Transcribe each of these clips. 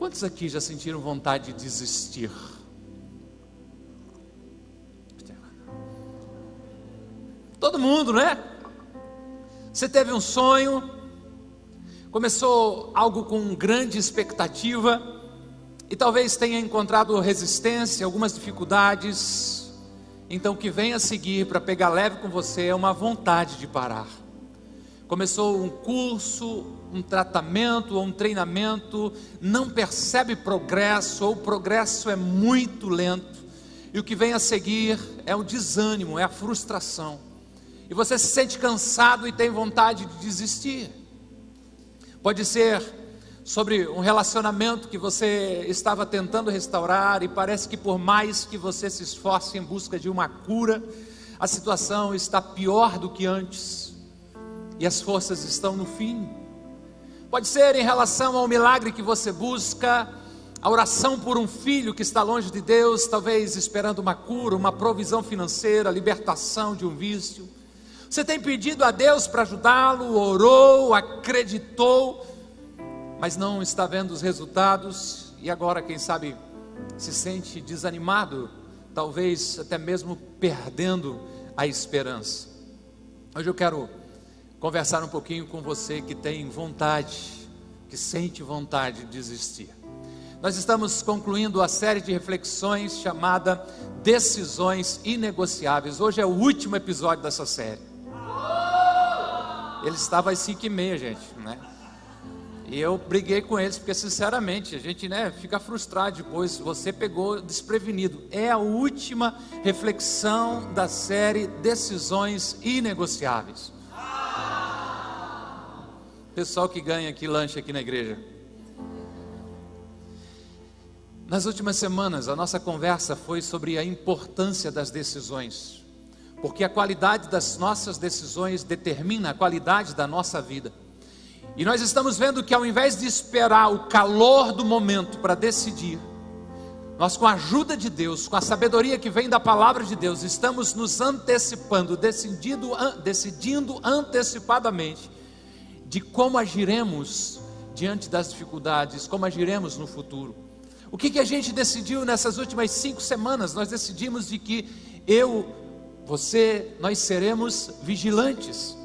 Quantos aqui já sentiram vontade de desistir? Todo mundo, né? Você teve um sonho, começou algo com grande expectativa e talvez tenha encontrado resistência, algumas dificuldades. Então, o que vem a seguir para pegar leve com você é uma vontade de parar. Começou um curso, um tratamento ou um treinamento, não percebe progresso ou o progresso é muito lento. E o que vem a seguir é o desânimo, é a frustração e você se sente cansado e tem vontade de desistir. Pode ser sobre um relacionamento que você estava tentando restaurar e parece que por mais que você se esforce em busca de uma cura, a situação está pior do que antes e as forças estão no fim. Pode ser em relação ao milagre que você busca, a oração por um filho que está longe de Deus, talvez esperando uma cura, uma provisão financeira, libertação de um vício você tem pedido a Deus para ajudá-lo, orou, acreditou, mas não está vendo os resultados e agora, quem sabe, se sente desanimado, talvez até mesmo perdendo a esperança. Hoje eu quero conversar um pouquinho com você que tem vontade, que sente vontade de desistir. Nós estamos concluindo a série de reflexões chamada Decisões Inegociáveis. Hoje é o último episódio dessa série. Ele estava às 5 e meia, gente, né? E eu briguei com eles, porque sinceramente, a gente né, fica frustrado depois, você pegou desprevenido. É a última reflexão da série Decisões Inegociáveis. Pessoal que ganha aqui lanche aqui na igreja. Nas últimas semanas, a nossa conversa foi sobre a importância das decisões porque a qualidade das nossas decisões determina a qualidade da nossa vida. E nós estamos vendo que ao invés de esperar o calor do momento para decidir, nós, com a ajuda de Deus, com a sabedoria que vem da palavra de Deus, estamos nos antecipando, decidindo, decidindo antecipadamente de como agiremos diante das dificuldades, como agiremos no futuro. O que, que a gente decidiu nessas últimas cinco semanas? Nós decidimos de que eu você, nós seremos vigilantes,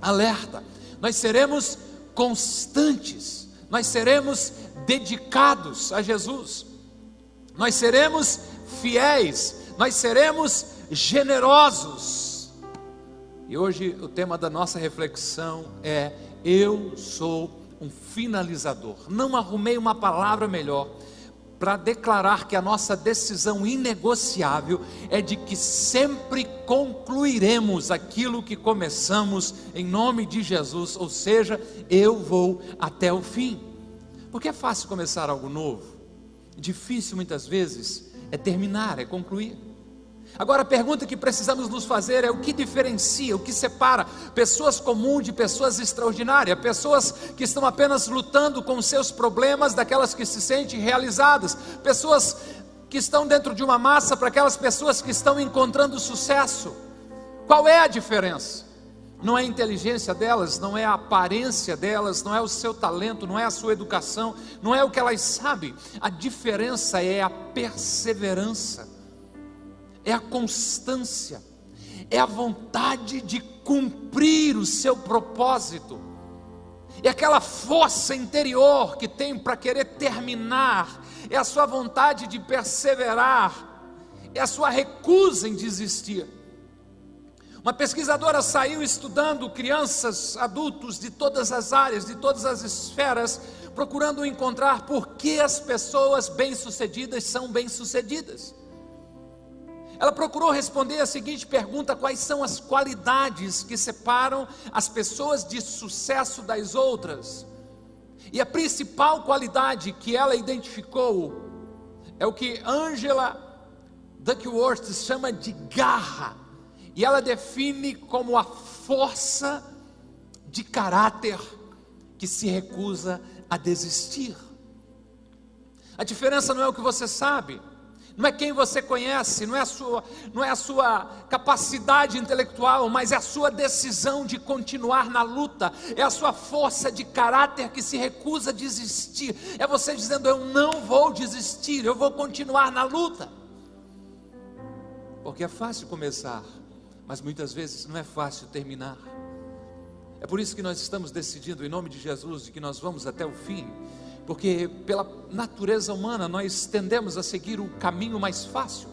alerta, nós seremos constantes, nós seremos dedicados a Jesus, nós seremos fiéis, nós seremos generosos. E hoje o tema da nossa reflexão é: Eu sou um finalizador. Não arrumei uma palavra melhor para declarar que a nossa decisão inegociável é de que sempre concluiremos aquilo que começamos em nome de Jesus, ou seja, eu vou até o fim. Porque é fácil começar algo novo, difícil muitas vezes é terminar, é concluir. Agora a pergunta que precisamos nos fazer é o que diferencia, o que separa pessoas comuns de pessoas extraordinárias, pessoas que estão apenas lutando com seus problemas daquelas que se sentem realizadas, pessoas que estão dentro de uma massa para aquelas pessoas que estão encontrando sucesso. Qual é a diferença? Não é a inteligência delas, não é a aparência delas, não é o seu talento, não é a sua educação, não é o que elas sabem. A diferença é a perseverança é a constância, é a vontade de cumprir o seu propósito, é aquela força interior que tem para querer terminar, é a sua vontade de perseverar, é a sua recusa em desistir. Uma pesquisadora saiu estudando crianças, adultos de todas as áreas, de todas as esferas, procurando encontrar por que as pessoas bem-sucedidas são bem-sucedidas. Ela procurou responder a seguinte pergunta: quais são as qualidades que separam as pessoas de sucesso das outras? E a principal qualidade que ela identificou é o que Angela Duckworth chama de garra, e ela define como a força de caráter que se recusa a desistir. A diferença não é o que você sabe, não é quem você conhece, não é a sua, não é a sua capacidade intelectual, mas é a sua decisão de continuar na luta, é a sua força de caráter que se recusa a desistir. É você dizendo: Eu não vou desistir, eu vou continuar na luta. Porque é fácil começar, mas muitas vezes não é fácil terminar. É por isso que nós estamos decidindo, em nome de Jesus, de que nós vamos até o fim porque pela natureza humana nós tendemos a seguir o caminho mais fácil,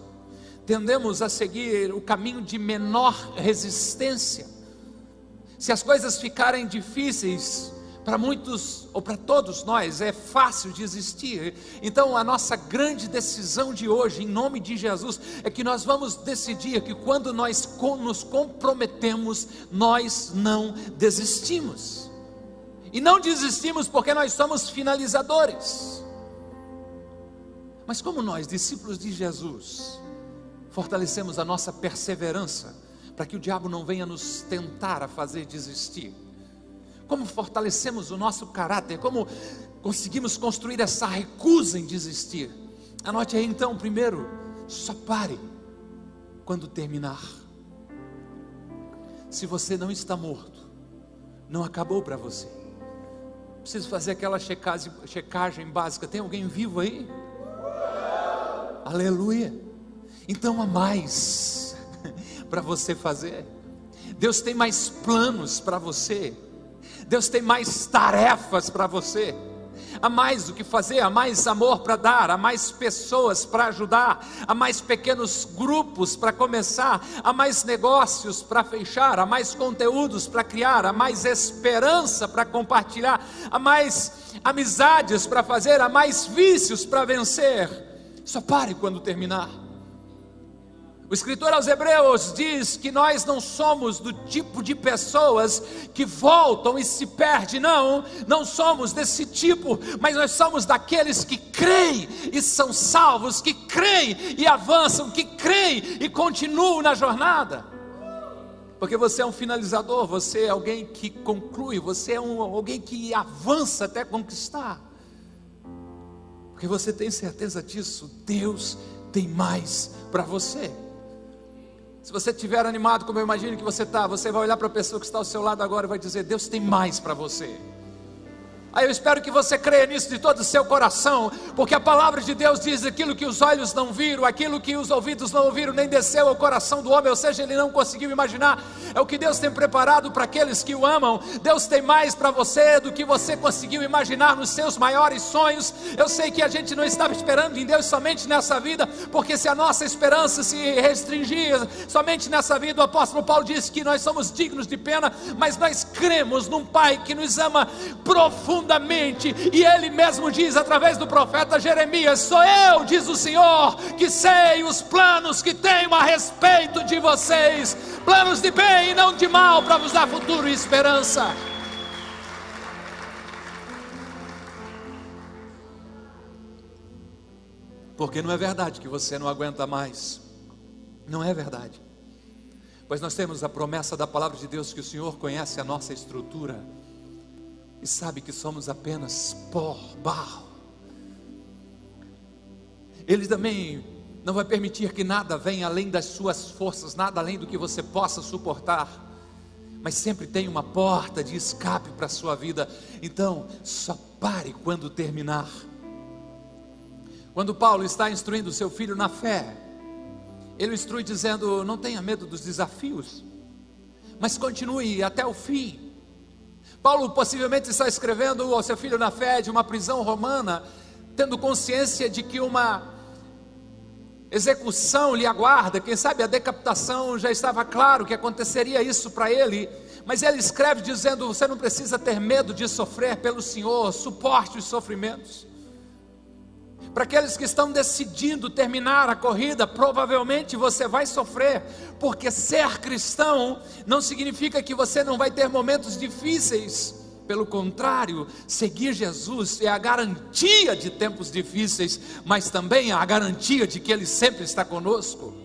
tendemos a seguir o caminho de menor resistência. Se as coisas ficarem difíceis, para muitos ou para todos nós é fácil desistir. Então, a nossa grande decisão de hoje, em nome de Jesus, é que nós vamos decidir que quando nós nos comprometemos, nós não desistimos. E não desistimos porque nós somos finalizadores. Mas como nós, discípulos de Jesus, fortalecemos a nossa perseverança para que o diabo não venha nos tentar a fazer desistir? Como fortalecemos o nosso caráter? Como conseguimos construir essa recusa em desistir? Anote aí então, primeiro, só pare quando terminar. Se você não está morto, não acabou para você. Preciso fazer aquela checagem, checagem básica. Tem alguém vivo aí? Aleluia. Então há mais para você fazer. Deus tem mais planos para você. Deus tem mais tarefas para você há mais o que fazer, há mais amor para dar, há mais pessoas para ajudar, há mais pequenos grupos para começar, há mais negócios para fechar, há mais conteúdos para criar, há mais esperança para compartilhar, há mais amizades para fazer, há mais vícios para vencer. Só pare quando terminar. O escritor aos Hebreus diz que nós não somos do tipo de pessoas que voltam e se perdem, não, não somos desse tipo, mas nós somos daqueles que creem e são salvos, que creem e avançam, que creem e continuam na jornada. Porque você é um finalizador, você é alguém que conclui, você é um, alguém que avança até conquistar. Porque você tem certeza disso, Deus tem mais para você. Se você estiver animado, como eu imagino que você está, você vai olhar para a pessoa que está ao seu lado agora e vai dizer: Deus tem mais para você. Aí eu espero que você creia nisso de todo o seu coração, porque a palavra de Deus diz aquilo que os olhos não viram, aquilo que os ouvidos não ouviram, nem desceu ao coração do homem, ou seja, ele não conseguiu imaginar. É o que Deus tem preparado para aqueles que o amam. Deus tem mais para você do que você conseguiu imaginar nos seus maiores sonhos. Eu sei que a gente não estava esperando em Deus somente nessa vida, porque se a nossa esperança se restringia somente nessa vida, o apóstolo Paulo disse que nós somos dignos de pena, mas nós cremos num Pai que nos ama profundamente profundamente, e ele mesmo diz através do profeta Jeremias: Sou eu, diz o Senhor, que sei os planos que tenho a respeito de vocês, planos de bem e não de mal, para vos dar futuro e esperança. Porque não é verdade que você não aguenta mais. Não é verdade. Pois nós temos a promessa da palavra de Deus que o Senhor conhece a nossa estrutura e sabe que somos apenas pó, barro. Ele também não vai permitir que nada venha além das suas forças, nada além do que você possa suportar. Mas sempre tem uma porta de escape para a sua vida. Então, só pare quando terminar. Quando Paulo está instruindo seu filho na fé, ele o instrui dizendo: Não tenha medo dos desafios, mas continue até o fim. Paulo possivelmente está escrevendo ao seu filho na fé de uma prisão romana, tendo consciência de que uma execução lhe aguarda, quem sabe a decapitação já estava claro que aconteceria isso para ele, mas ele escreve dizendo: Você não precisa ter medo de sofrer pelo Senhor, suporte os sofrimentos. Para aqueles que estão decidindo terminar a corrida, provavelmente você vai sofrer, porque ser cristão não significa que você não vai ter momentos difíceis. Pelo contrário, seguir Jesus é a garantia de tempos difíceis, mas também é a garantia de que Ele sempre está conosco.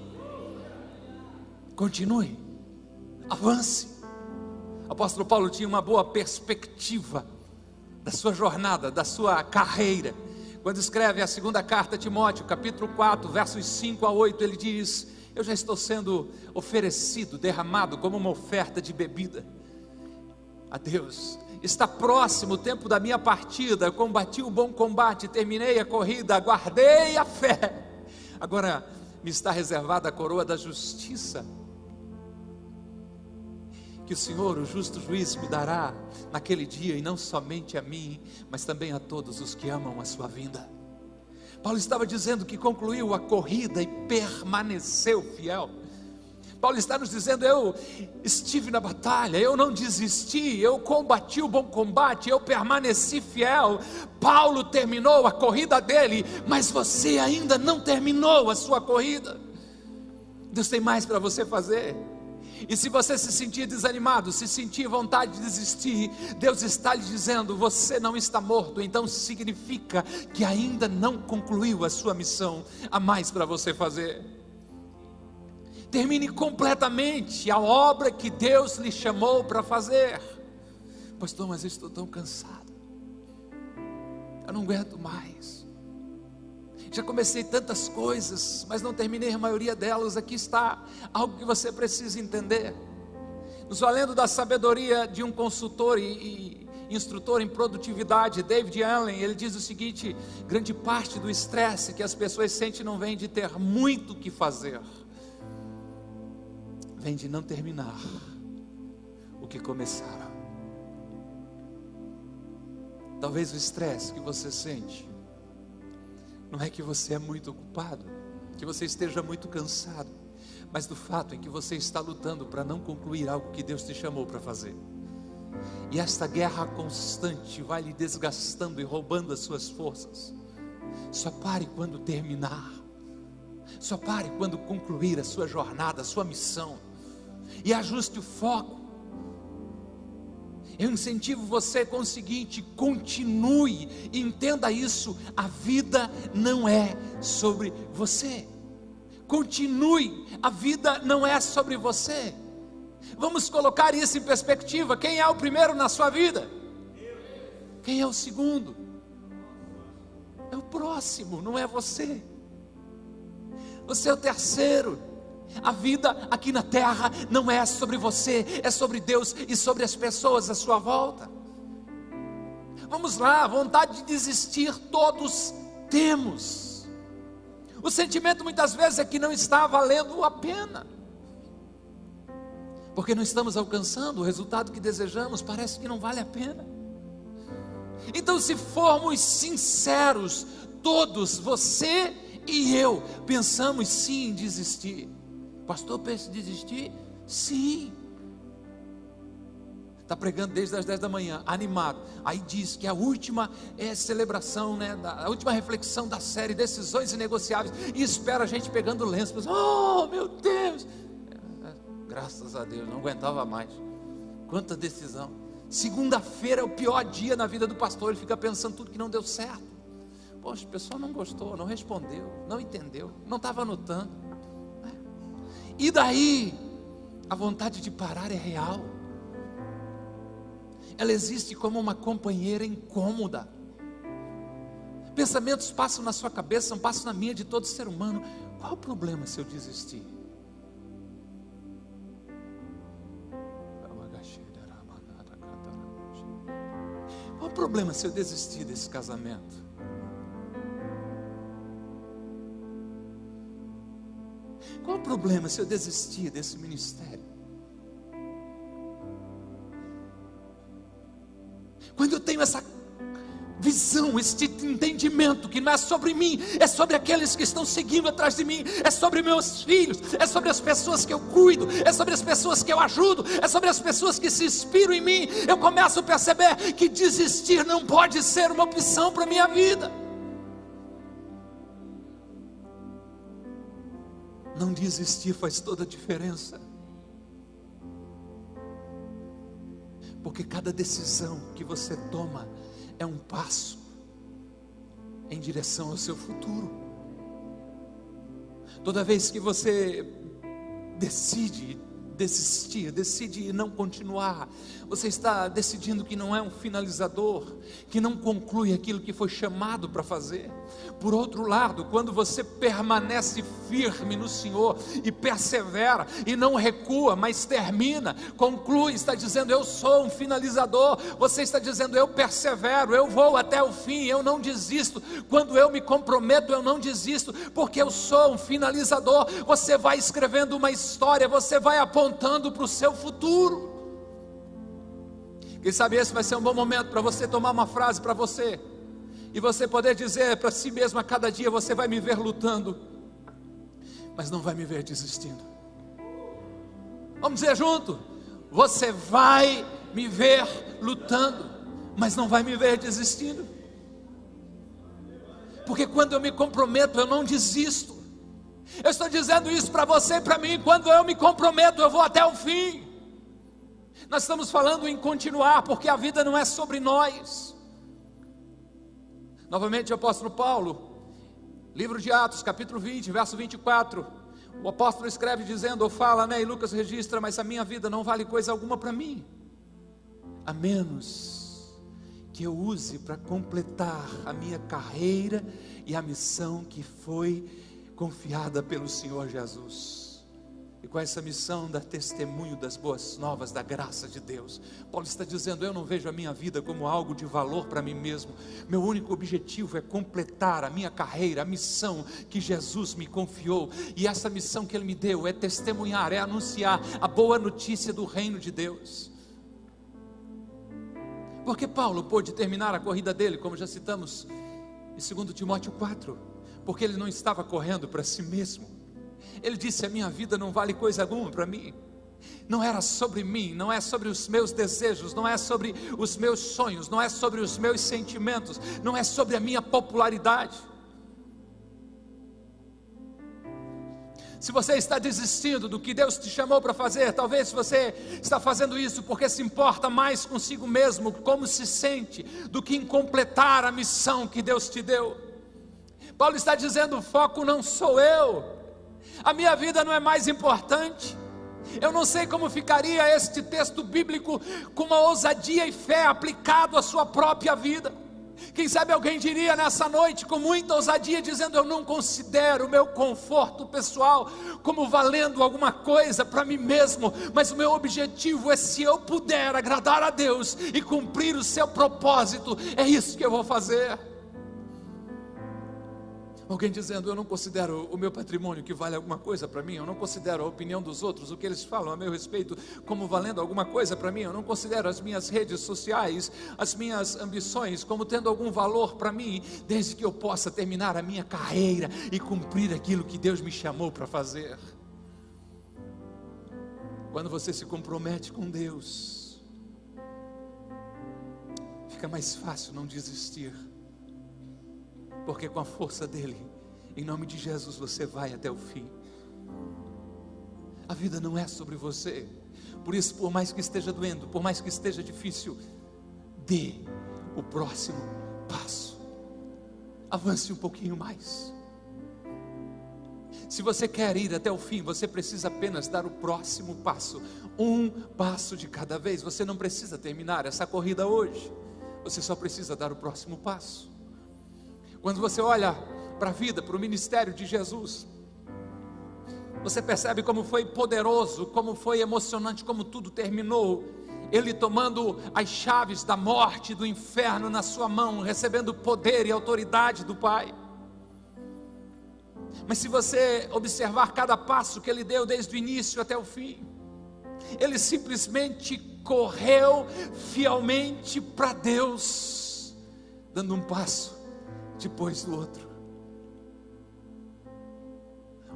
Continue, avance. O apóstolo Paulo tinha uma boa perspectiva da sua jornada, da sua carreira quando escreve a segunda carta a Timóteo, capítulo 4, versos 5 a 8, ele diz: Eu já estou sendo oferecido, derramado como uma oferta de bebida a Deus. Está próximo o tempo da minha partida. Combati o bom combate, terminei a corrida, guardei a fé. Agora me está reservada a coroa da justiça que o Senhor, o justo juiz, me dará naquele dia, e não somente a mim, mas também a todos os que amam a sua vinda. Paulo estava dizendo que concluiu a corrida e permaneceu fiel. Paulo está nos dizendo: eu estive na batalha, eu não desisti, eu combati o bom combate, eu permaneci fiel. Paulo terminou a corrida dele, mas você ainda não terminou a sua corrida. Deus tem mais para você fazer. E se você se sentir desanimado, se sentir vontade de desistir, Deus está lhe dizendo: você não está morto, então significa que ainda não concluiu a sua missão. Há mais para você fazer. Termine completamente a obra que Deus lhe chamou para fazer. Pastor, mas eu estou tão cansado. Eu não aguento mais. Já comecei tantas coisas, mas não terminei a maioria delas. Aqui está algo que você precisa entender. Nos valendo da sabedoria de um consultor e, e instrutor em produtividade, David Allen, ele diz o seguinte: grande parte do estresse que as pessoas sentem não vem de ter muito o que fazer, vem de não terminar o que começaram. Talvez o estresse que você sente não é que você é muito ocupado, que você esteja muito cansado, mas do fato em que você está lutando para não concluir algo que Deus te chamou para fazer. E esta guerra constante vai lhe desgastando e roubando as suas forças. Só pare quando terminar. Só pare quando concluir a sua jornada, a sua missão. E ajuste o foco. Eu incentivo você com o seguinte: continue, entenda isso, a vida não é sobre você. Continue, a vida não é sobre você. Vamos colocar isso em perspectiva: quem é o primeiro na sua vida? Quem é o segundo? É o próximo, não é você. Você é o terceiro. A vida aqui na terra não é sobre você, é sobre Deus e sobre as pessoas à sua volta. Vamos lá, vontade de desistir todos temos. O sentimento muitas vezes é que não está valendo a pena. Porque não estamos alcançando o resultado que desejamos, parece que não vale a pena. Então, se formos sinceros, todos, você e eu, pensamos sim em desistir. Pastor, pensa em desistir? Sim. Está pregando desde as 10 da manhã, animado. Aí diz que a última é celebração, né? A última reflexão da série Decisões Inegociáveis. E espera a gente pegando lenço. Oh, meu Deus! É, é, graças a Deus, não aguentava mais. Quanta decisão. Segunda-feira é o pior dia na vida do pastor. Ele fica pensando tudo que não deu certo. Poxa, o pessoal não gostou, não respondeu, não entendeu, não estava anotando. E daí, a vontade de parar é real. Ela existe como uma companheira incômoda. Pensamentos passam na sua cabeça, passam na minha de todo ser humano. Qual o problema se eu desistir? Qual o problema se eu desistir desse casamento? Problema se eu desistir desse ministério? Quando eu tenho essa visão, este entendimento que não é sobre mim, é sobre aqueles que estão seguindo atrás de mim, é sobre meus filhos, é sobre as pessoas que eu cuido, é sobre as pessoas que eu ajudo, é sobre as pessoas que se inspiram em mim. Eu começo a perceber que desistir não pode ser uma opção para minha vida. Desistir faz toda a diferença. Porque cada decisão que você toma é um passo em direção ao seu futuro. Toda vez que você decide desistir, decide não continuar. Você está decidindo que não é um finalizador, que não conclui aquilo que foi chamado para fazer. Por outro lado, quando você permanece firme no Senhor e persevera e não recua, mas termina, conclui, está dizendo eu sou um finalizador. Você está dizendo eu persevero, eu vou até o fim, eu não desisto. Quando eu me comprometo, eu não desisto, porque eu sou um finalizador. Você vai escrevendo uma história, você vai apontando para o seu futuro. Quem sabe esse vai ser um bom momento para você tomar uma frase para você e você poder dizer para si mesmo a cada dia: você vai me ver lutando, mas não vai me ver desistindo. Vamos dizer junto: você vai me ver lutando, mas não vai me ver desistindo. Porque quando eu me comprometo, eu não desisto. Eu estou dizendo isso para você e para mim. Quando eu me comprometo, eu vou até o fim. Nós estamos falando em continuar, porque a vida não é sobre nós. Novamente, o apóstolo Paulo, livro de Atos, capítulo 20, verso 24. O apóstolo escreve dizendo, ou fala, né? E Lucas registra, mas a minha vida não vale coisa alguma para mim, a menos que eu use para completar a minha carreira e a missão que foi confiada pelo Senhor Jesus e com essa missão dar testemunho das boas novas, da graça de Deus. Paulo está dizendo: Eu não vejo a minha vida como algo de valor para mim mesmo. Meu único objetivo é completar a minha carreira, a missão que Jesus me confiou. E essa missão que Ele me deu é testemunhar, é anunciar a boa notícia do reino de Deus. Porque Paulo pôde terminar a corrida dele, como já citamos em 2 Timóteo 4, porque ele não estava correndo para si mesmo ele disse: A minha vida não vale coisa alguma para mim. Não era sobre mim, não é sobre os meus desejos, não é sobre os meus sonhos, não é sobre os meus sentimentos, não é sobre a minha popularidade. Se você está desistindo do que Deus te chamou para fazer, talvez você está fazendo isso porque se importa mais consigo mesmo, como se sente, do que em completar a missão que Deus te deu. Paulo está dizendo: o foco não sou eu, a minha vida não é mais importante. Eu não sei como ficaria este texto bíblico com uma ousadia e fé aplicado à sua própria vida. Quem sabe alguém diria nessa noite com muita ousadia, dizendo: Eu não considero o meu conforto pessoal como valendo alguma coisa para mim mesmo, mas o meu objetivo é, se eu puder agradar a Deus e cumprir o seu propósito, é isso que eu vou fazer. Alguém dizendo, eu não considero o meu patrimônio que vale alguma coisa para mim, eu não considero a opinião dos outros, o que eles falam a meu respeito, como valendo alguma coisa para mim, eu não considero as minhas redes sociais, as minhas ambições, como tendo algum valor para mim, desde que eu possa terminar a minha carreira e cumprir aquilo que Deus me chamou para fazer. Quando você se compromete com Deus, fica mais fácil não desistir porque com a força dele, em nome de Jesus, você vai até o fim. A vida não é sobre você, por isso, por mais que esteja doendo, por mais que esteja difícil, dê o próximo passo, avance um pouquinho mais. Se você quer ir até o fim, você precisa apenas dar o próximo passo, um passo de cada vez. Você não precisa terminar essa corrida hoje, você só precisa dar o próximo passo. Quando você olha para a vida, para o ministério de Jesus, você percebe como foi poderoso, como foi emocionante, como tudo terminou. Ele tomando as chaves da morte do inferno na sua mão, recebendo poder e autoridade do Pai. Mas se você observar cada passo que ele deu desde o início até o fim, ele simplesmente correu fielmente para Deus, dando um passo depois do outro.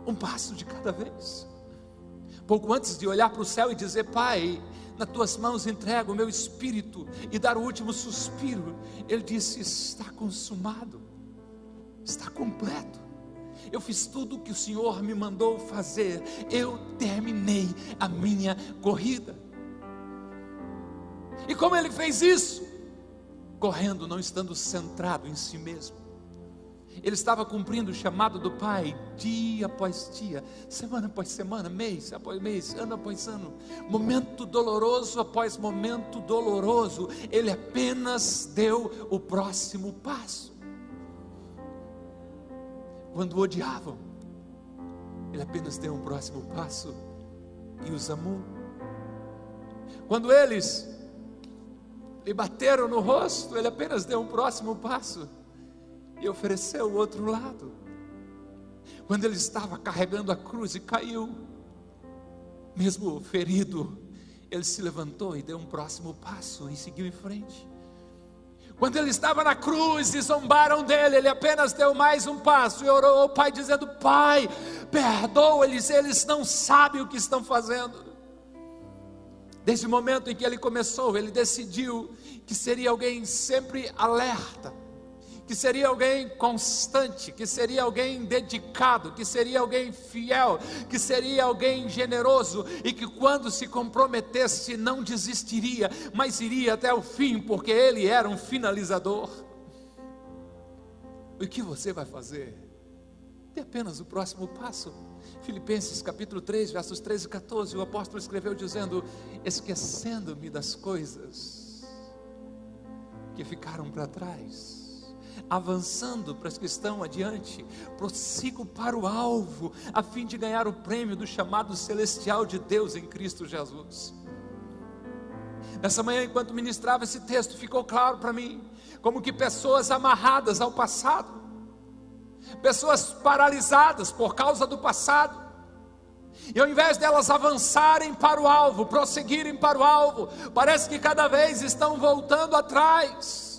Um passo de cada vez. Pouco antes de olhar para o céu e dizer: Pai, nas tuas mãos entrego o meu espírito e dar o último suspiro, ele disse: Está consumado, está completo. Eu fiz tudo o que o Senhor me mandou fazer, eu terminei a minha corrida. E como ele fez isso? Correndo, não estando centrado em si mesmo Ele estava cumprindo o chamado do Pai dia após dia, semana após semana, mês após mês, ano após ano, momento doloroso após momento doloroso. Ele apenas deu o próximo passo. Quando o odiavam, ele apenas deu um próximo passo e os amou. Quando eles lhe bateram no rosto, ele apenas deu um próximo passo e ofereceu o outro lado. Quando ele estava carregando a cruz e caiu, mesmo ferido, ele se levantou e deu um próximo passo e seguiu em frente. Quando ele estava na cruz e zombaram dele, ele apenas deu mais um passo e orou ao Pai, dizendo: Pai, perdoa-eles, eles não sabem o que estão fazendo. Desde o momento em que ele começou, ele decidiu que seria alguém sempre alerta que seria alguém constante, que seria alguém dedicado, que seria alguém fiel, que seria alguém generoso e que quando se comprometesse não desistiria, mas iria até o fim, porque ele era um finalizador. O que você vai fazer? Dê apenas o próximo passo. Filipenses capítulo 3, versos 13 e 14, o apóstolo escreveu dizendo: Esquecendo-me das coisas que ficaram para trás avançando para as que estão adiante, prossigo para o alvo, a fim de ganhar o prêmio do chamado celestial de Deus em Cristo Jesus. Nessa manhã, enquanto ministrava esse texto, ficou claro para mim como que pessoas amarradas ao passado, pessoas paralisadas por causa do passado, e ao invés delas avançarem para o alvo, prosseguirem para o alvo, parece que cada vez estão voltando atrás.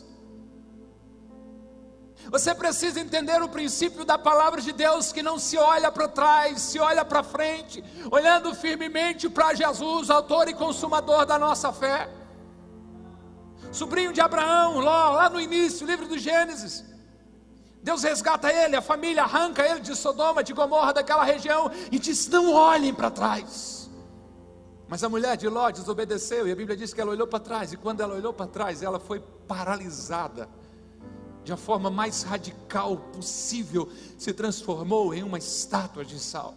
Você precisa entender o princípio da palavra de Deus que não se olha para trás, se olha para frente, olhando firmemente para Jesus, autor e consumador da nossa fé. Sobrinho de Abraão, lá, lá no início, livro do Gênesis. Deus resgata ele, a família arranca ele de Sodoma, de Gomorra, daquela região, e diz: Não olhem para trás. Mas a mulher de Ló desobedeceu, e a Bíblia diz que ela olhou para trás, e quando ela olhou para trás, ela foi paralisada de a forma mais radical possível, se transformou em uma estátua de sal.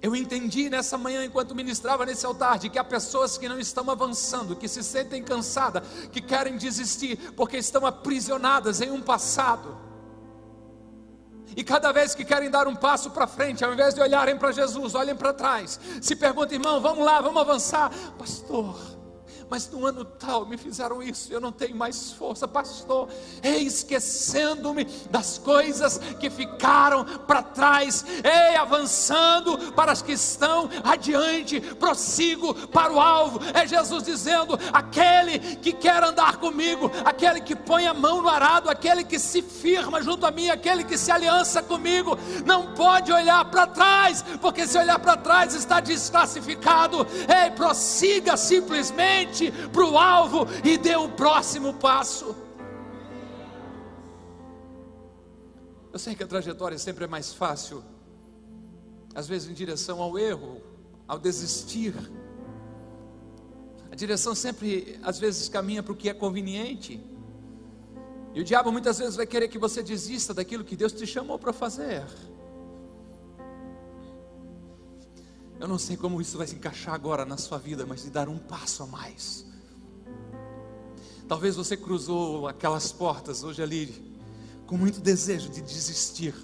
Eu entendi nessa manhã, enquanto ministrava nesse altar, de que há pessoas que não estão avançando, que se sentem cansadas, que querem desistir, porque estão aprisionadas em um passado. E cada vez que querem dar um passo para frente, ao invés de olharem para Jesus, olhem para trás, se perguntam, irmão, vamos lá, vamos avançar. Pastor, mas no ano tal me fizeram isso, eu não tenho mais força, pastor. Ei, esquecendo-me das coisas que ficaram para trás, ei, avançando para as que estão adiante, prossigo para o alvo. É Jesus dizendo: aquele que quer andar comigo, aquele que põe a mão no arado, aquele que se firma junto a mim, aquele que se aliança comigo, não pode olhar para trás, porque se olhar para trás está desclassificado. Ei, prossiga simplesmente para o alvo e dê o próximo passo. Eu sei que a trajetória sempre é mais fácil, às vezes em direção ao erro, ao desistir. A direção sempre, às vezes, caminha para o que é conveniente. E o diabo muitas vezes vai querer que você desista daquilo que Deus te chamou para fazer. Eu não sei como isso vai se encaixar agora na sua vida, mas de dar um passo a mais. Talvez você cruzou aquelas portas hoje ali com muito desejo de desistir.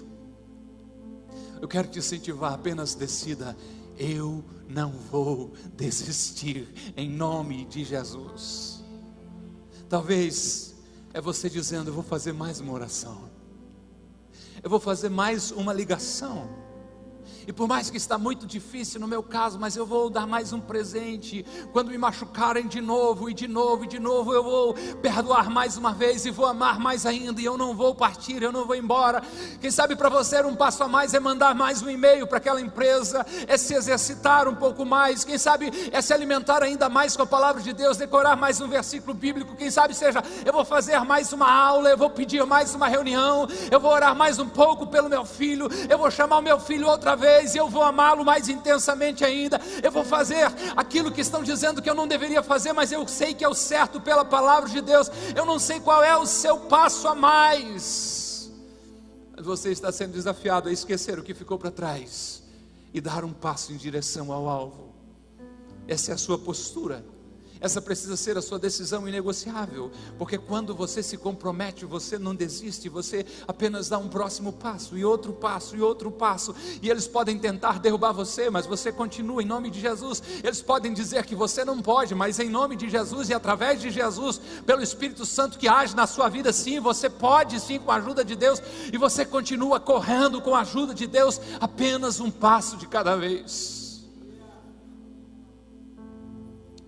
Eu quero te incentivar, apenas decida. Eu não vou desistir em nome de Jesus. Talvez é você dizendo: Eu vou fazer mais uma oração, eu vou fazer mais uma ligação e por mais que está muito difícil no meu caso, mas eu vou dar mais um presente. Quando me machucarem de novo e de novo e de novo, eu vou perdoar mais uma vez e vou amar mais ainda. E eu não vou partir, eu não vou embora. Quem sabe para você um passo a mais é mandar mais um e-mail para aquela empresa, é se exercitar um pouco mais. Quem sabe é se alimentar ainda mais com a palavra de Deus, decorar mais um versículo bíblico. Quem sabe seja eu vou fazer mais uma aula, eu vou pedir mais uma reunião, eu vou orar mais um pouco pelo meu filho, eu vou chamar o meu filho outra outra vez, eu vou amá-lo mais intensamente ainda. Eu vou fazer aquilo que estão dizendo que eu não deveria fazer, mas eu sei que é o certo pela palavra de Deus. Eu não sei qual é o seu passo a mais. Mas você está sendo desafiado a esquecer o que ficou para trás e dar um passo em direção ao alvo. Essa é a sua postura. Essa precisa ser a sua decisão inegociável, porque quando você se compromete, você não desiste, você apenas dá um próximo passo, e outro passo, e outro passo, e eles podem tentar derrubar você, mas você continua em nome de Jesus. Eles podem dizer que você não pode, mas em nome de Jesus e através de Jesus, pelo Espírito Santo que age na sua vida, sim, você pode, sim, com a ajuda de Deus, e você continua correndo com a ajuda de Deus, apenas um passo de cada vez.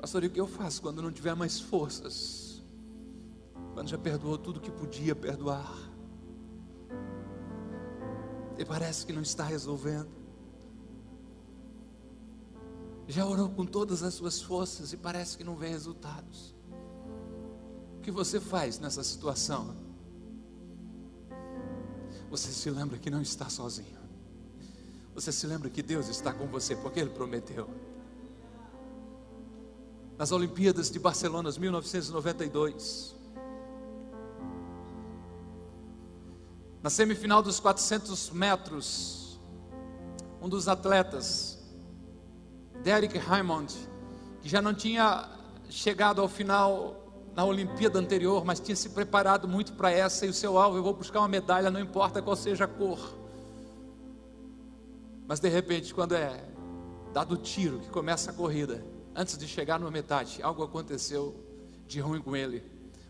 Pastor, e o que eu faço quando não tiver mais forças? Quando já perdoou tudo que podia perdoar? E parece que não está resolvendo. Já orou com todas as suas forças e parece que não vê resultados. O que você faz nessa situação? Você se lembra que não está sozinho. Você se lembra que Deus está com você porque Ele prometeu nas Olimpíadas de Barcelona, 1992. Na semifinal dos 400 metros, um dos atletas, Derek Raymond, que já não tinha chegado ao final na Olimpíada anterior, mas tinha se preparado muito para essa, e o seu alvo, eu vou buscar uma medalha, não importa qual seja a cor. Mas de repente, quando é dado o tiro, que começa a corrida, antes de chegar na metade, algo aconteceu de ruim com ele.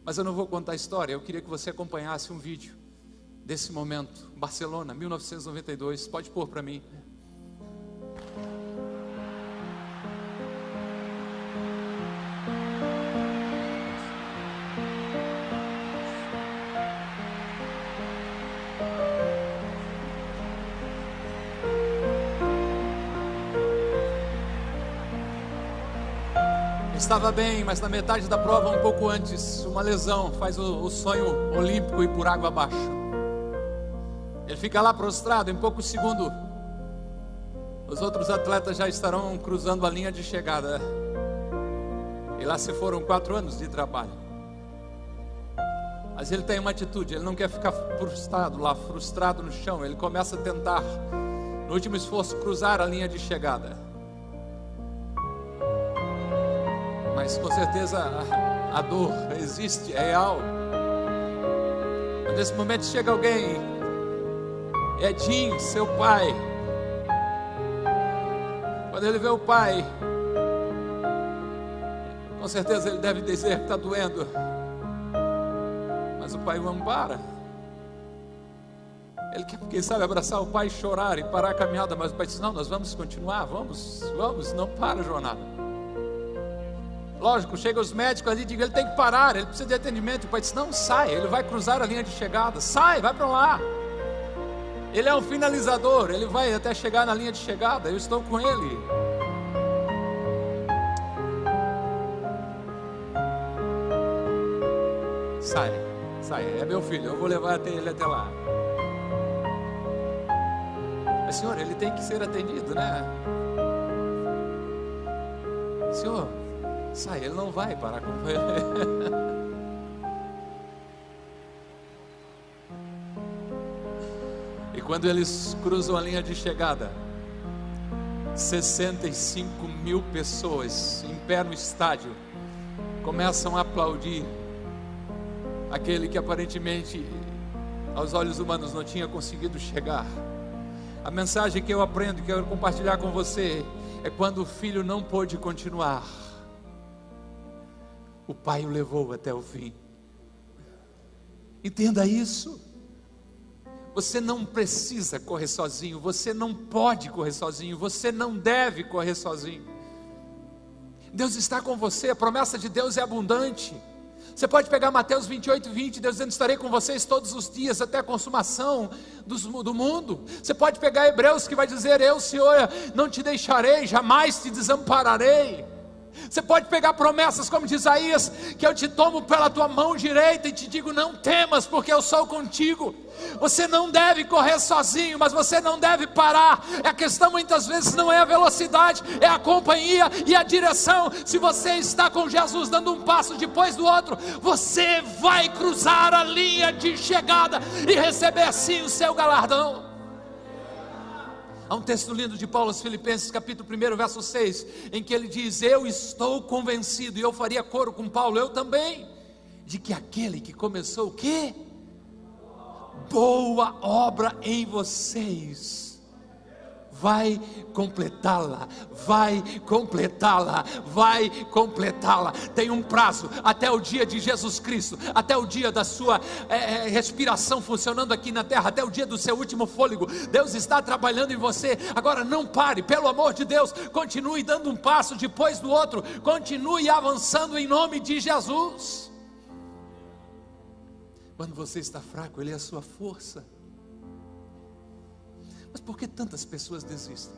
Mas eu não vou contar a história, eu queria que você acompanhasse um vídeo desse momento. Barcelona, 1992, pode pôr para mim. Estava bem, mas na metade da prova, um pouco antes, uma lesão faz o, o sonho olímpico ir por água abaixo. Ele fica lá prostrado, em poucos segundos, os outros atletas já estarão cruzando a linha de chegada. E lá se foram quatro anos de trabalho. Mas ele tem uma atitude, ele não quer ficar frustrado lá, frustrado no chão. Ele começa a tentar, no último esforço, cruzar a linha de chegada. Mas com certeza a, a dor existe, é real. Mas nesse momento chega alguém, Edinho, seu pai. Quando ele vê o pai, com certeza ele deve dizer que está doendo. Mas o pai o ampara. Ele quer, quem sabe, abraçar o pai chorar e parar a caminhada, mas o pai diz: Não, nós vamos continuar, vamos, vamos, não para a jornada. Lógico, chega os médicos ali e digam, ele tem que parar, ele precisa de atendimento. O pai diz, não, sai, ele vai cruzar a linha de chegada, sai, vai para lá. Ele é um finalizador, ele vai até chegar na linha de chegada, eu estou com ele. Sai, sai, é meu filho, eu vou levar até ele até lá. Mas senhor, ele tem que ser atendido, né? Senhor, sai, ele não vai parar com ele. e quando eles cruzam a linha de chegada, 65 mil pessoas em pé no estádio começam a aplaudir aquele que aparentemente aos olhos humanos não tinha conseguido chegar. A mensagem que eu aprendo, que eu quero compartilhar com você, é quando o filho não pôde continuar o Pai o levou até o fim. Entenda isso. Você não precisa correr sozinho, você não pode correr sozinho, você não deve correr sozinho. Deus está com você, a promessa de Deus é abundante. Você pode pegar Mateus 28, 20, Deus dizendo: Estarei com vocês todos os dias até a consumação do mundo. Você pode pegar Hebreus que vai dizer: Eu, Senhor, não te deixarei, jamais te desampararei. Você pode pegar promessas como de Isaías, que eu te tomo pela tua mão direita e te digo: não temas, porque eu sou contigo. Você não deve correr sozinho, mas você não deve parar. A questão muitas vezes não é a velocidade, é a companhia e a direção. Se você está com Jesus dando um passo depois do outro, você vai cruzar a linha de chegada e receber sim o seu galardão. Há um texto lindo de Paulo aos Filipenses, capítulo 1, verso 6, em que ele diz: Eu estou convencido, e eu faria coro com Paulo, eu também, de que aquele que começou o quê? Boa obra em vocês vai completá-la, vai completá-la, vai completá-la. Tem um prazo até o dia de Jesus Cristo, até o dia da sua é, respiração funcionando aqui na terra, até o dia do seu último fôlego. Deus está trabalhando em você. Agora não pare, pelo amor de Deus, continue dando um passo depois do outro, continue avançando em nome de Jesus. Quando você está fraco, Ele é a sua força. Mas por que tantas pessoas desistem?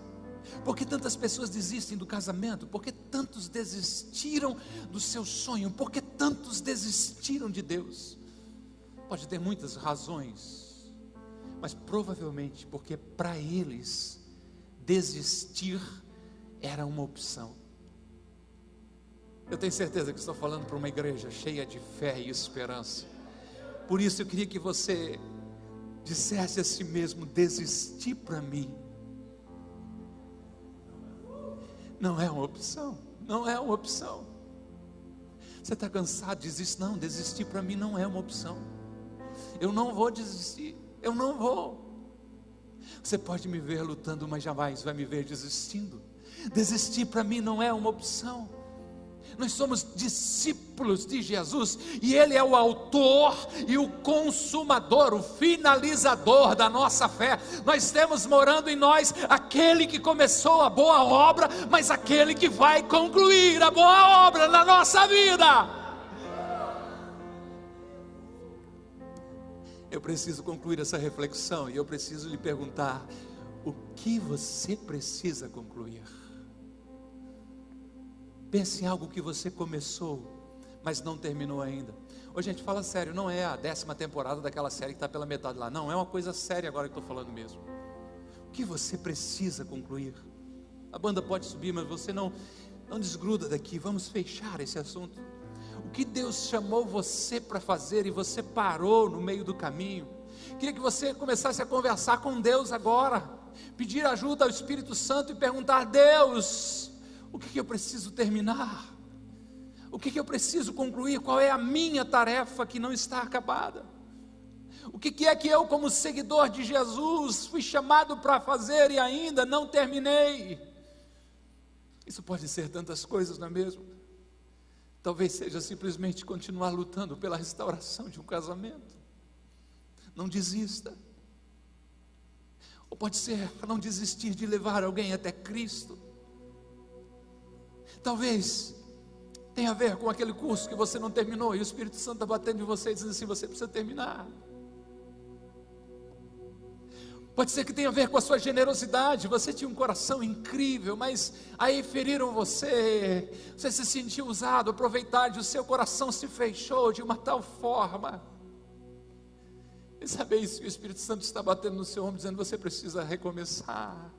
Por que tantas pessoas desistem do casamento? Por que tantos desistiram do seu sonho? Por que tantos desistiram de Deus? Pode ter muitas razões, mas provavelmente porque para eles desistir era uma opção. Eu tenho certeza que estou falando para uma igreja cheia de fé e esperança. Por isso eu queria que você dissesse a si mesmo: desistir para mim. Não é uma opção, não é uma opção. Você está cansado, desiste? Não, desistir para mim não é uma opção. Eu não vou desistir, eu não vou. Você pode me ver lutando, mas jamais vai me ver desistindo. Desistir para mim não é uma opção nós somos discípulos de Jesus e Ele é o autor e o consumador, o finalizador da nossa fé. Nós temos morando em nós aquele que começou a boa obra, mas aquele que vai concluir a boa obra na nossa vida. Eu preciso concluir essa reflexão e eu preciso lhe perguntar: o que você precisa concluir? Pense em algo que você começou, mas não terminou ainda. Ô gente, fala sério, não é a décima temporada daquela série que está pela metade lá. Não, é uma coisa séria agora que estou falando mesmo. O que você precisa concluir? A banda pode subir, mas você não, não desgruda daqui. Vamos fechar esse assunto. O que Deus chamou você para fazer e você parou no meio do caminho. Queria que você começasse a conversar com Deus agora, pedir ajuda ao Espírito Santo e perguntar: Deus, o que, que eu preciso terminar? O que, que eu preciso concluir? Qual é a minha tarefa que não está acabada? O que, que é que eu, como seguidor de Jesus, fui chamado para fazer e ainda não terminei? Isso pode ser tantas coisas, não é mesmo? Talvez seja simplesmente continuar lutando pela restauração de um casamento. Não desista. Ou pode ser não desistir de levar alguém até Cristo. Talvez tenha a ver com aquele curso que você não terminou e o Espírito Santo está batendo em você e dizendo assim: você precisa terminar. Pode ser que tenha a ver com a sua generosidade. Você tinha um coração incrível, mas aí feriram você. Você se sentiu usado, aproveitado, o seu coração se fechou de uma tal forma. E sabe isso que o Espírito Santo está batendo no seu ombro, dizendo: você precisa recomeçar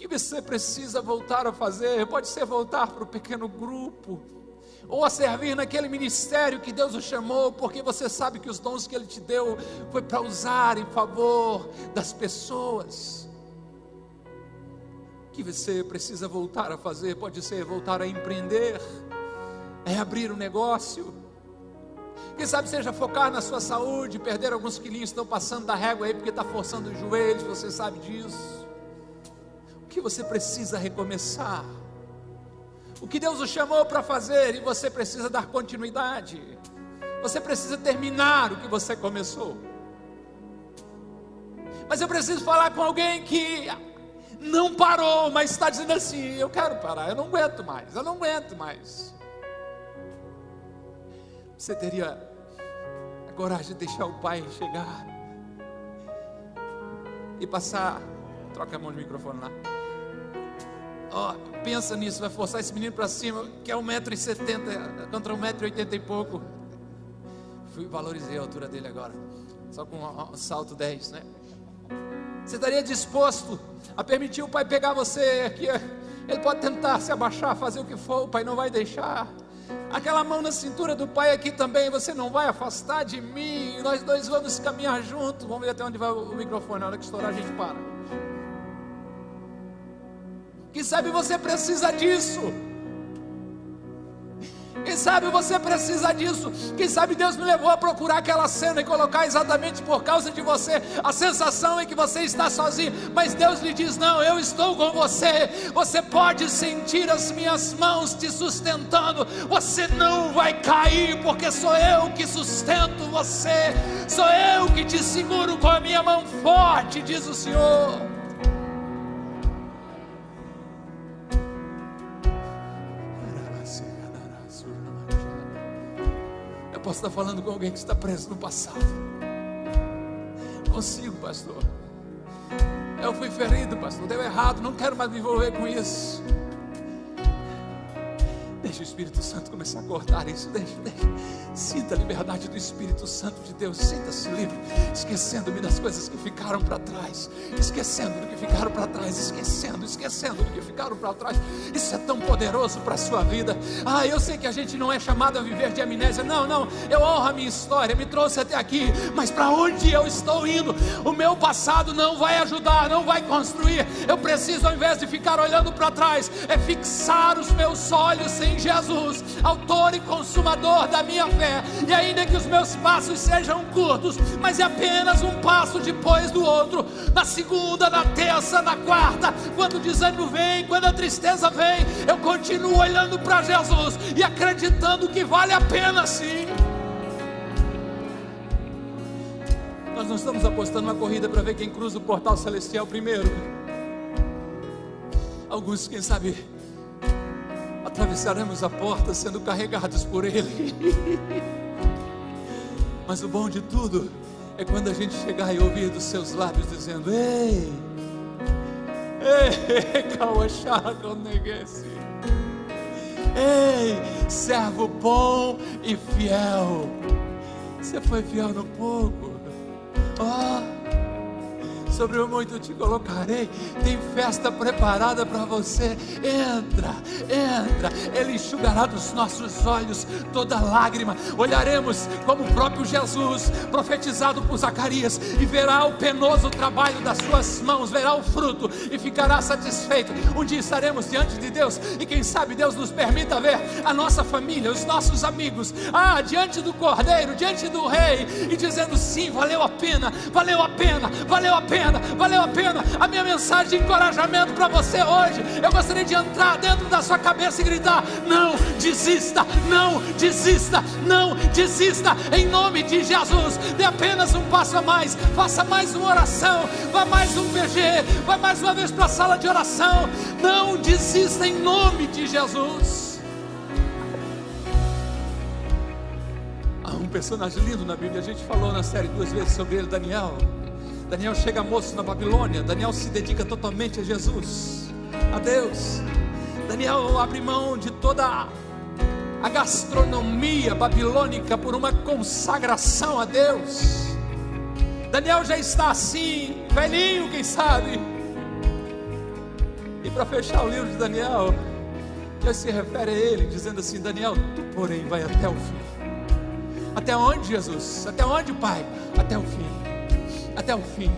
que você precisa voltar a fazer, pode ser voltar para o pequeno grupo, ou a servir naquele ministério que Deus o chamou, porque você sabe que os dons que Ele te deu foi para usar em favor das pessoas. Que você precisa voltar a fazer, pode ser voltar a empreender, é abrir um negócio. Quem sabe seja focar na sua saúde, perder alguns quilinhos, estão passando da régua aí porque está forçando os joelhos, você sabe disso que você precisa recomeçar. O que Deus o chamou para fazer e você precisa dar continuidade. Você precisa terminar o que você começou. Mas eu preciso falar com alguém que não parou, mas está dizendo assim: eu quero parar, eu não aguento mais, eu não aguento mais. Você teria a coragem de deixar o pai chegar e passar. Troca a mão de microfone lá Ó, pensa nisso, vai forçar esse menino para cima, que é 1,70m contra 1,80m e pouco. Fui, valorizei a altura dele agora. Só com um, um salto 10, né? Você estaria disposto a permitir o pai pegar você aqui? Ele pode tentar se abaixar, fazer o que for, o pai não vai deixar. Aquela mão na cintura do pai aqui também, você não vai afastar de mim. Nós dois vamos caminhar juntos. Vamos ver até onde vai o microfone. Na hora que estourar, a gente para. Quem sabe você precisa disso. Quem sabe você precisa disso. Quem sabe Deus me levou a procurar aquela cena e colocar exatamente por causa de você. A sensação é que você está sozinho, mas Deus lhe diz: Não, eu estou com você. Você pode sentir as minhas mãos te sustentando. Você não vai cair, porque sou eu que sustento você. Sou eu que te seguro com a minha mão forte, diz o Senhor. Posso estar falando com alguém que está preso no passado. Consigo, pastor. Eu fui ferido, pastor. Deu errado. Não quero mais me envolver com isso. Deixa o Espírito Santo começar a cortar isso. Deixa, deixa. Sinta a liberdade do Espírito Santo de Deus. Sinta-se livre, esquecendo-me das coisas que ficaram para trás, esquecendo do que ficaram para trás, esquecendo, esquecendo do que ficaram para trás. Isso é tão poderoso para a sua vida. Ah, eu sei que a gente não é chamado a viver de amnésia. Não, não. Eu honro a minha história, me trouxe até aqui. Mas para onde eu estou indo? O meu passado não vai ajudar, não vai construir. Eu preciso, ao invés de ficar olhando para trás, é fixar os meus olhos em Jesus, autor e consumador da minha fé. E ainda que os meus passos sejam curtos, mas é apenas um passo depois do outro. Na segunda, na terça, na quarta, quando o desânimo vem, quando a tristeza vem, eu continuo olhando para Jesus e acreditando que vale a pena sim. Nós não estamos apostando uma corrida para ver quem cruza o portal celestial primeiro. Alguns, quem sabe, atravessaremos a porta sendo carregados por Ele. Mas o bom de tudo é quando a gente chegar e ouvir dos seus lábios dizendo: Ei, ei, Ei, servo bom e fiel. Você foi fiel no pouco. Oh sobre o muito te colocarei. Tem festa preparada para você. Entra, entra. Ele enxugará dos nossos olhos toda lágrima. Olharemos como o próprio Jesus, profetizado por Zacarias, e verá o penoso trabalho das suas mãos, verá o fruto e ficará satisfeito. Um dia estaremos diante de Deus e quem sabe Deus nos permita ver a nossa família, os nossos amigos, ah, diante do Cordeiro, diante do Rei, e dizendo sim, valeu a pena, valeu a pena, valeu a pena pena, valeu a pena. A minha mensagem de encorajamento para você hoje, eu gostaria de entrar dentro da sua cabeça e gritar: não desista, não desista, não desista, em nome de Jesus. Dê apenas um passo a mais, faça mais uma oração, vá mais um PG, vá mais uma vez para a sala de oração. Não desista em nome de Jesus. Um personagem lindo na Bíblia, a gente falou na série duas vezes sobre ele, Daniel. Daniel chega moço na Babilônia. Daniel se dedica totalmente a Jesus, a Deus. Daniel abre mão de toda a gastronomia babilônica por uma consagração a Deus. Daniel já está assim, velhinho, quem sabe. E para fechar o livro de Daniel, Deus se refere a ele, dizendo assim: Daniel, tu, porém, vai até o fim. Até onde, Jesus? Até onde, Pai? Até o fim até o fim.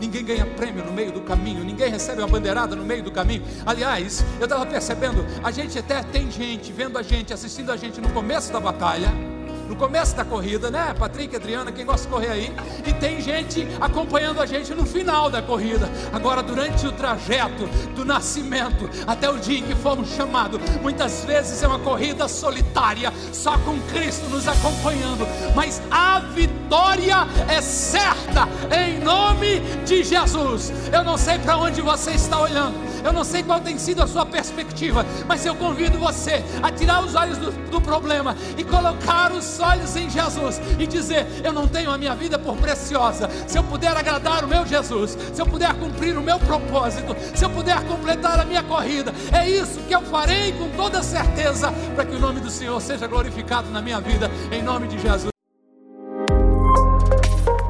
Ninguém ganha prêmio no meio do caminho, ninguém recebe uma bandeirada no meio do caminho. Aliás, eu estava percebendo, a gente até tem gente vendo a gente, assistindo a gente no começo da batalha no começo da corrida, né? Patrick, Adriana, quem gosta de correr aí. E tem gente acompanhando a gente no final da corrida. Agora, durante o trajeto do nascimento até o dia em que fomos chamados, muitas vezes é uma corrida solitária, só com Cristo nos acompanhando. Mas a vitória é certa em nome de Jesus. Eu não sei para onde você está olhando. Eu não sei qual tem sido a sua perspectiva, mas eu convido você a tirar os olhos do, do problema e colocar os olhos em Jesus e dizer: Eu não tenho a minha vida por preciosa. Se eu puder agradar o meu Jesus, se eu puder cumprir o meu propósito, se eu puder completar a minha corrida, é isso que eu farei com toda certeza para que o nome do Senhor seja glorificado na minha vida, em nome de Jesus.